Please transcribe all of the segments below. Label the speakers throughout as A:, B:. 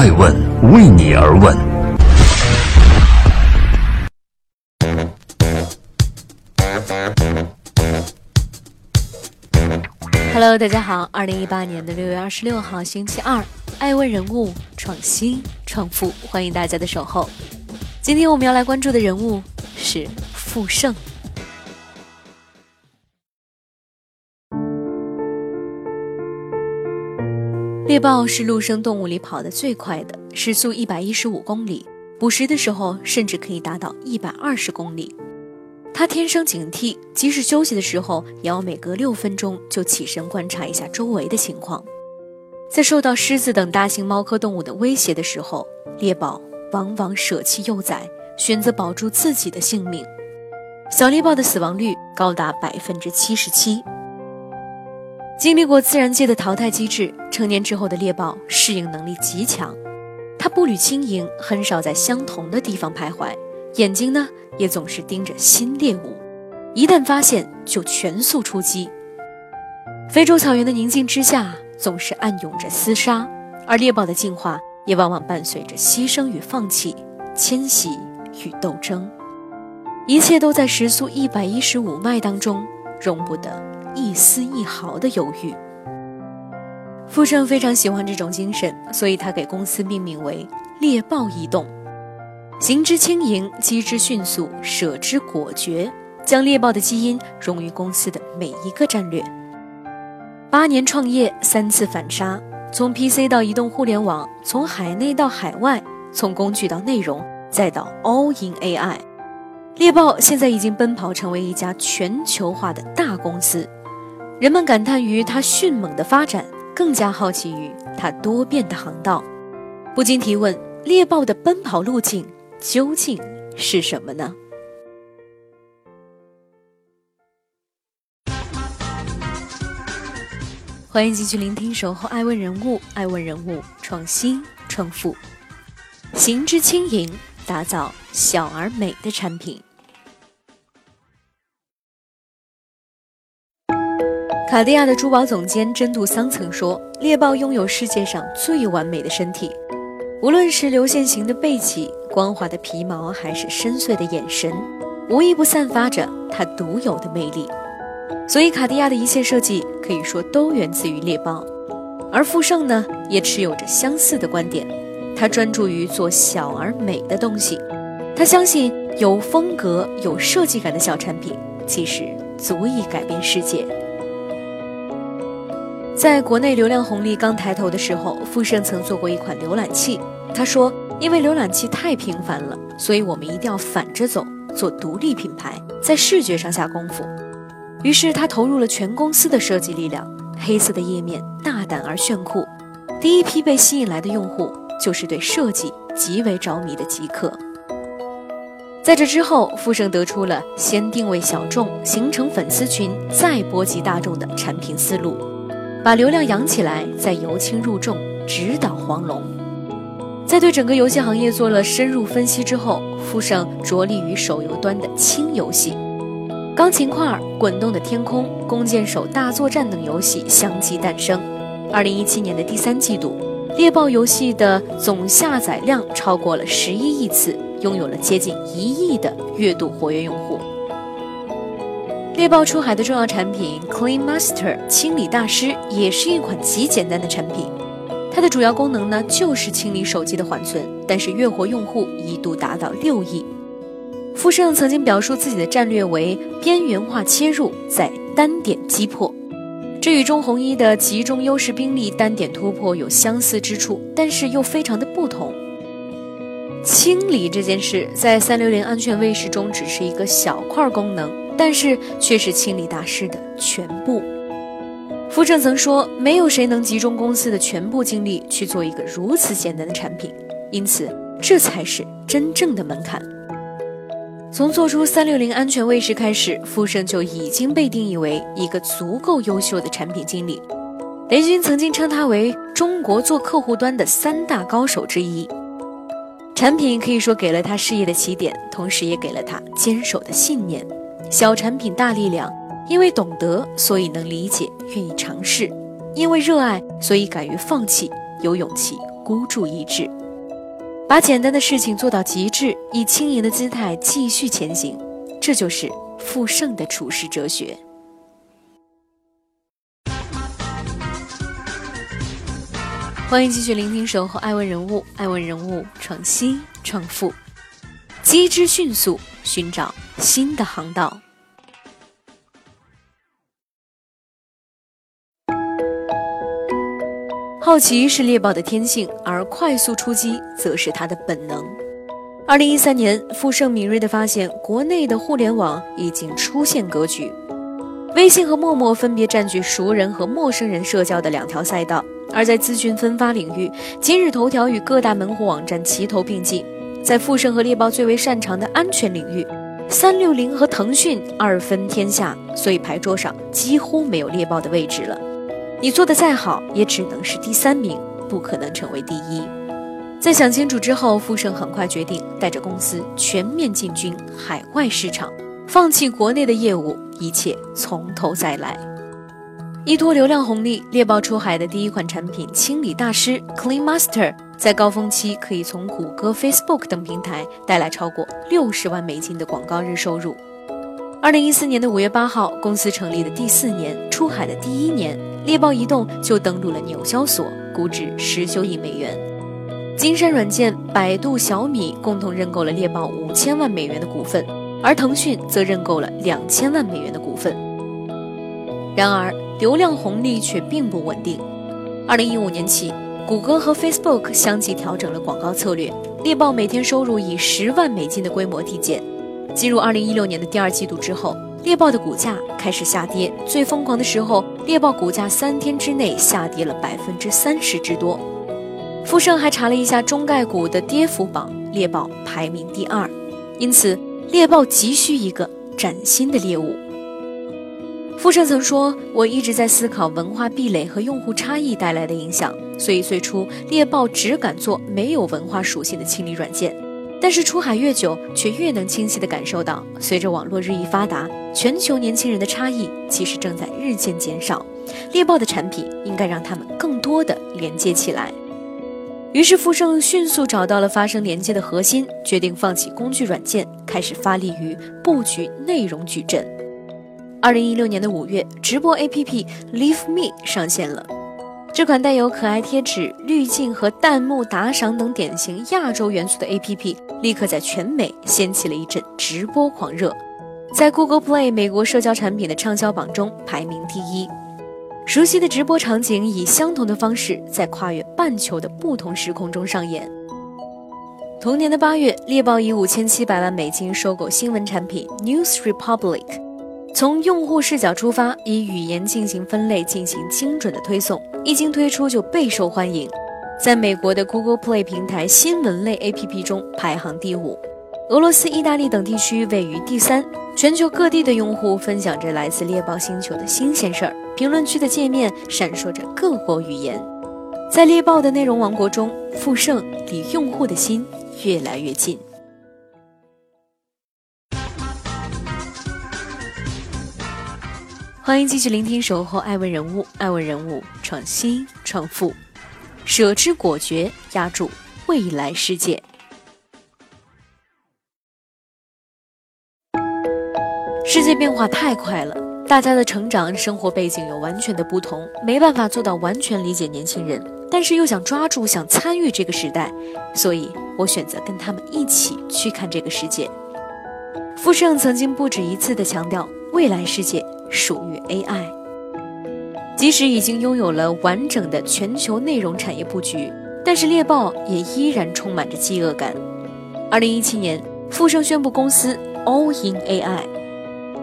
A: 爱问为你而问。
B: Hello，大家好，二零一八年的六月二十六号，星期二，爱问人物创新创富，欢迎大家的守候。今天我们要来关注的人物是傅盛。猎豹是陆生动物里跑得最快的，时速一百一十五公里，捕食的时候甚至可以达到一百二十公里。它天生警惕，即使休息的时候，也要每隔六分钟就起身观察一下周围的情况。在受到狮子等大型猫科动物的威胁的时候，猎豹往往舍弃幼崽，选择保住自己的性命。小猎豹的死亡率高达百分之七十七。经历过自然界的淘汰机制，成年之后的猎豹适应能力极强，它步履轻盈，很少在相同的地方徘徊，眼睛呢也总是盯着新猎物，一旦发现就全速出击。非洲草原的宁静之下，总是暗涌着厮杀，而猎豹的进化也往往伴随着牺牲与放弃、迁徙与斗争，一切都在时速一百一十五迈当中，容不得。一丝一毫的犹豫。傅盛非常喜欢这种精神，所以他给公司命名为“猎豹移动”，行之轻盈，机之迅速，舍之果决，将猎豹的基因融于公司的每一个战略。八年创业，三次反杀，从 PC 到移动互联网，从海内到海外，从工具到内容，再到 All in AI，猎豹现在已经奔跑成为一家全球化的大公司。人们感叹于它迅猛的发展，更加好奇于它多变的航道，不禁提问：猎豹的奔跑路径究竟是什么呢？欢迎继续聆听《守候爱问人物》，爱问人物创新创富，行之轻盈，打造小而美的产品。卡地亚的珠宝总监真杜桑曾说：“猎豹拥有世界上最完美的身体，无论是流线型的背脊、光滑的皮毛，还是深邃的眼神，无一不散发着它独有的魅力。所以，卡地亚的一切设计可以说都源自于猎豹。而富盛呢，也持有着相似的观点，他专注于做小而美的东西。他相信有风格、有设计感的小产品，其实足以改变世界。”在国内流量红利刚抬头的时候，富盛曾做过一款浏览器。他说：“因为浏览器太频繁了，所以我们一定要反着走，做独立品牌，在视觉上下功夫。”于是他投入了全公司的设计力量，黑色的页面大胆而炫酷。第一批被吸引来的用户就是对设计极为着迷的极客。在这之后，富盛得出了先定位小众，形成粉丝群，再波及大众的产品思路。把流量养起来，再由轻入重，直捣黄龙。在对整个游戏行业做了深入分析之后，富盛着力于手游端的轻游戏，《钢琴块》《滚动的天空》《弓箭手大作战》等游戏相继诞生。二零一七年的第三季度，猎豹游戏的总下载量超过了十一亿次，拥有了接近一亿的月度活跃用户。猎豹出海的重要产品 Clean Master 清理大师也是一款极简单的产品，它的主要功能呢就是清理手机的缓存，但是月活用户一度达到六亿。富盛曾经表述自己的战略为边缘化切入，在单点击破，这与中红一的集中优势兵力单点突破有相似之处，但是又非常的不同。清理这件事在三六零安全卫士中只是一个小块功能。但是却是清理大师的全部。傅盛曾说：“没有谁能集中公司的全部精力去做一个如此简单的产品，因此这才是真正的门槛。”从做出三六零安全卫士开始，傅盛就已经被定义为一个足够优秀的产品经理。雷军曾经称他为中国做客户端的三大高手之一。产品可以说给了他事业的起点，同时也给了他坚守的信念。小产品大力量，因为懂得，所以能理解，愿意尝试；因为热爱，所以敢于放弃，有勇气孤注一掷，把简单的事情做到极致，以轻盈的姿态继续前行。这就是富盛的处世哲学。欢迎继续聆听《守候爱问人物》，爱问人物创新创富，机智迅速，寻找新的航道。好奇是猎豹的天性，而快速出击则是它的本能。二零一三年，傅盛敏锐地发现，国内的互联网已经出现格局，微信和陌陌分别占据熟人和陌生人社交的两条赛道；而在资讯分发领域，今日头条与各大门户网站齐头并进；在富盛和猎豹最为擅长的安全领域，三六零和腾讯二分天下，所以牌桌上几乎没有猎豹的位置了。你做的再好，也只能是第三名，不可能成为第一。在想清楚之后，富盛很快决定带着公司全面进军海外市场，放弃国内的业务，一切从头再来。依托流量红利，猎豹出海的第一款产品清理大师 Clean Master，在高峰期可以从谷歌、Facebook 等平台带来超过六十万美金的广告日收入。二零一四年的五月八号，公司成立的第四年，出海的第一年。猎豹移动就登陆了纽交所，估值十九亿美元。金山软件、百度、小米共同认购了猎豹五千万美元的股份，而腾讯则认购了两千万美元的股份。然而，流量红利却并不稳定。二零一五年起，谷歌和 Facebook 相继调整了广告策略，猎豹每天收入以十万美金的规模递减。进入二零一六年的第二季度之后。猎豹的股价开始下跌，最疯狂的时候，猎豹股价三天之内下跌了百分之三十之多。富盛还查了一下中概股的跌幅榜，猎豹排名第二，因此猎豹急需一个崭新的猎物。傅盛曾说：“我一直在思考文化壁垒和用户差异带来的影响，所以最初猎豹只敢做没有文化属性的清理软件。”但是出海越久，却越能清晰地感受到，随着网络日益发达，全球年轻人的差异其实正在日渐减少。猎豹的产品应该让他们更多的连接起来。于是富盛迅速找到了发生连接的核心，决定放弃工具软件，开始发力于布局内容矩阵。二零一六年的五月，直播 APP Leave Me 上线了。这款带有可爱贴纸、滤镜和弹幕打赏等典型亚洲元素的 APP，立刻在全美掀起了一阵直播狂热，在 Google Play 美国社交产品的畅销榜中排名第一。熟悉的直播场景以相同的方式在跨越半球的不同时空中上演。同年的八月，猎豹以五千七百万美金收购新闻产品 News Republic。从用户视角出发，以语言进行分类，进行精准的推送，一经推出就备受欢迎，在美国的 Google Play 平台新闻类 APP 中排行第五，俄罗斯、意大利等地区位于第三。全球各地的用户分享着来自猎豹星球的新鲜事儿，评论区的界面闪烁着各国语言，在猎豹的内容王国中，富盛离用户的心越来越近。欢迎继续聆听《守候爱问人物》，爱问人物创新创富，舍之果决，压住未来世界。世界变化太快了，大家的成长、生活背景有完全的不同，没办法做到完全理解年轻人，但是又想抓住、想参与这个时代，所以我选择跟他们一起去看这个世界。傅盛曾经不止一次的强调，未来世界。属于 AI，即使已经拥有了完整的全球内容产业布局，但是猎豹也依然充满着饥饿感。二零一七年，富盛宣布公司 All in AI。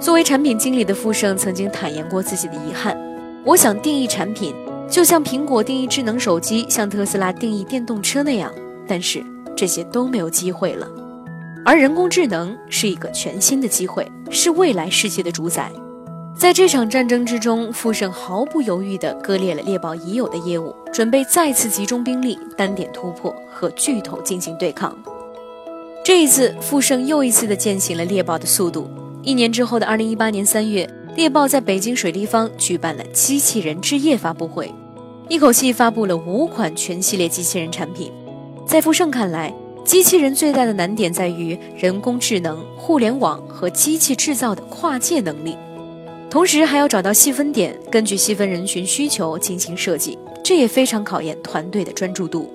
B: 作为产品经理的富盛曾经坦言过自己的遗憾：我想定义产品，就像苹果定义智能手机，像特斯拉定义电动车那样，但是这些都没有机会了。而人工智能是一个全新的机会，是未来世界的主宰。在这场战争之中，富盛毫不犹豫地割裂了猎豹已有的业务，准备再次集中兵力，单点突破，和巨头进行对抗。这一次，富盛又一次地践行了猎豹的速度。一年之后的二零一八年三月，猎豹在北京水立方举办了机器人之夜发布会。一口气发布了五款全系列机器人产品。在富盛看来，机器人最大的难点在于人工智能、互联网和机器制造的跨界能力，同时还要找到细分点，根据细分人群需求进行设计，这也非常考验团队的专注度。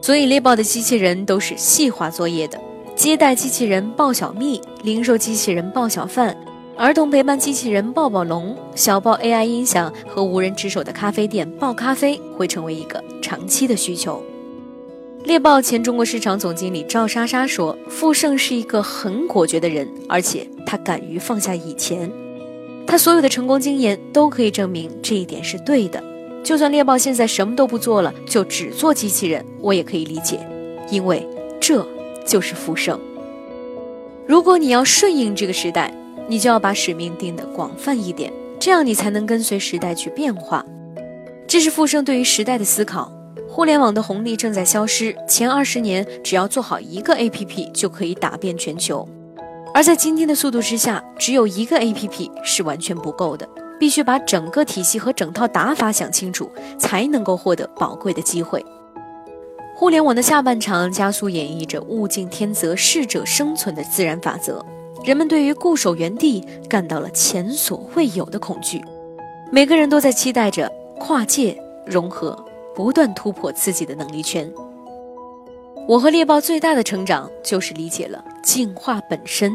B: 所以猎豹的机器人都是细化作业的，接待机器人抱小蜜，零售机器人抱小贩，儿童陪伴机器人抱抱龙，小豹 AI 音响和无人值守的咖啡店抱咖啡会成为一个长期的需求。猎豹前中国市场总经理赵莎莎说：“傅盛是一个很果决的人，而且他敢于放下以前，他所有的成功经验都可以证明这一点是对的。就算猎豹现在什么都不做了，就只做机器人，我也可以理解，因为这就是傅盛。如果你要顺应这个时代，你就要把使命定得广泛一点，这样你才能跟随时代去变化。这是傅盛对于时代的思考。”互联网的红利正在消失，前二十年只要做好一个 APP 就可以打遍全球，而在今天的速度之下，只有一个 APP 是完全不够的，必须把整个体系和整套打法想清楚，才能够获得宝贵的机会。互联网的下半场加速演绎着“物竞天择，适者生存”的自然法则，人们对于固守原地感到了前所未有的恐惧，每个人都在期待着跨界融合。不断突破自己的能力圈。我和猎豹最大的成长就是理解了进化本身。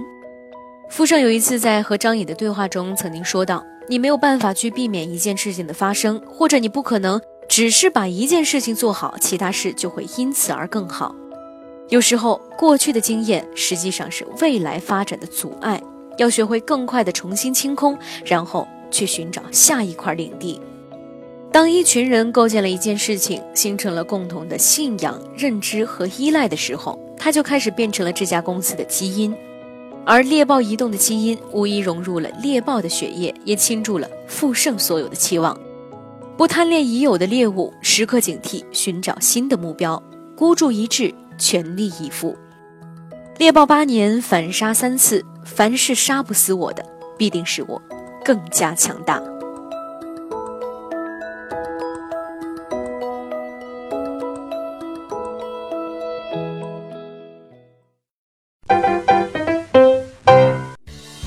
B: 傅盛有一次在和张颖的对话中曾经说道：“你没有办法去避免一件事情的发生，或者你不可能只是把一件事情做好，其他事就会因此而更好。有时候，过去的经验实际上是未来发展的阻碍。要学会更快的重新清空，然后去寻找下一块领地。”当一群人构建了一件事情，形成了共同的信仰、认知和依赖的时候，它就开始变成了这家公司的基因。而猎豹移动的基因无疑融入了猎豹的血液，也倾注了富盛所有的期望。不贪恋已有的猎物，时刻警惕寻找新的目标，孤注一掷，全力以赴。猎豹八年反杀三次，凡是杀不死我的，必定使我更加强大。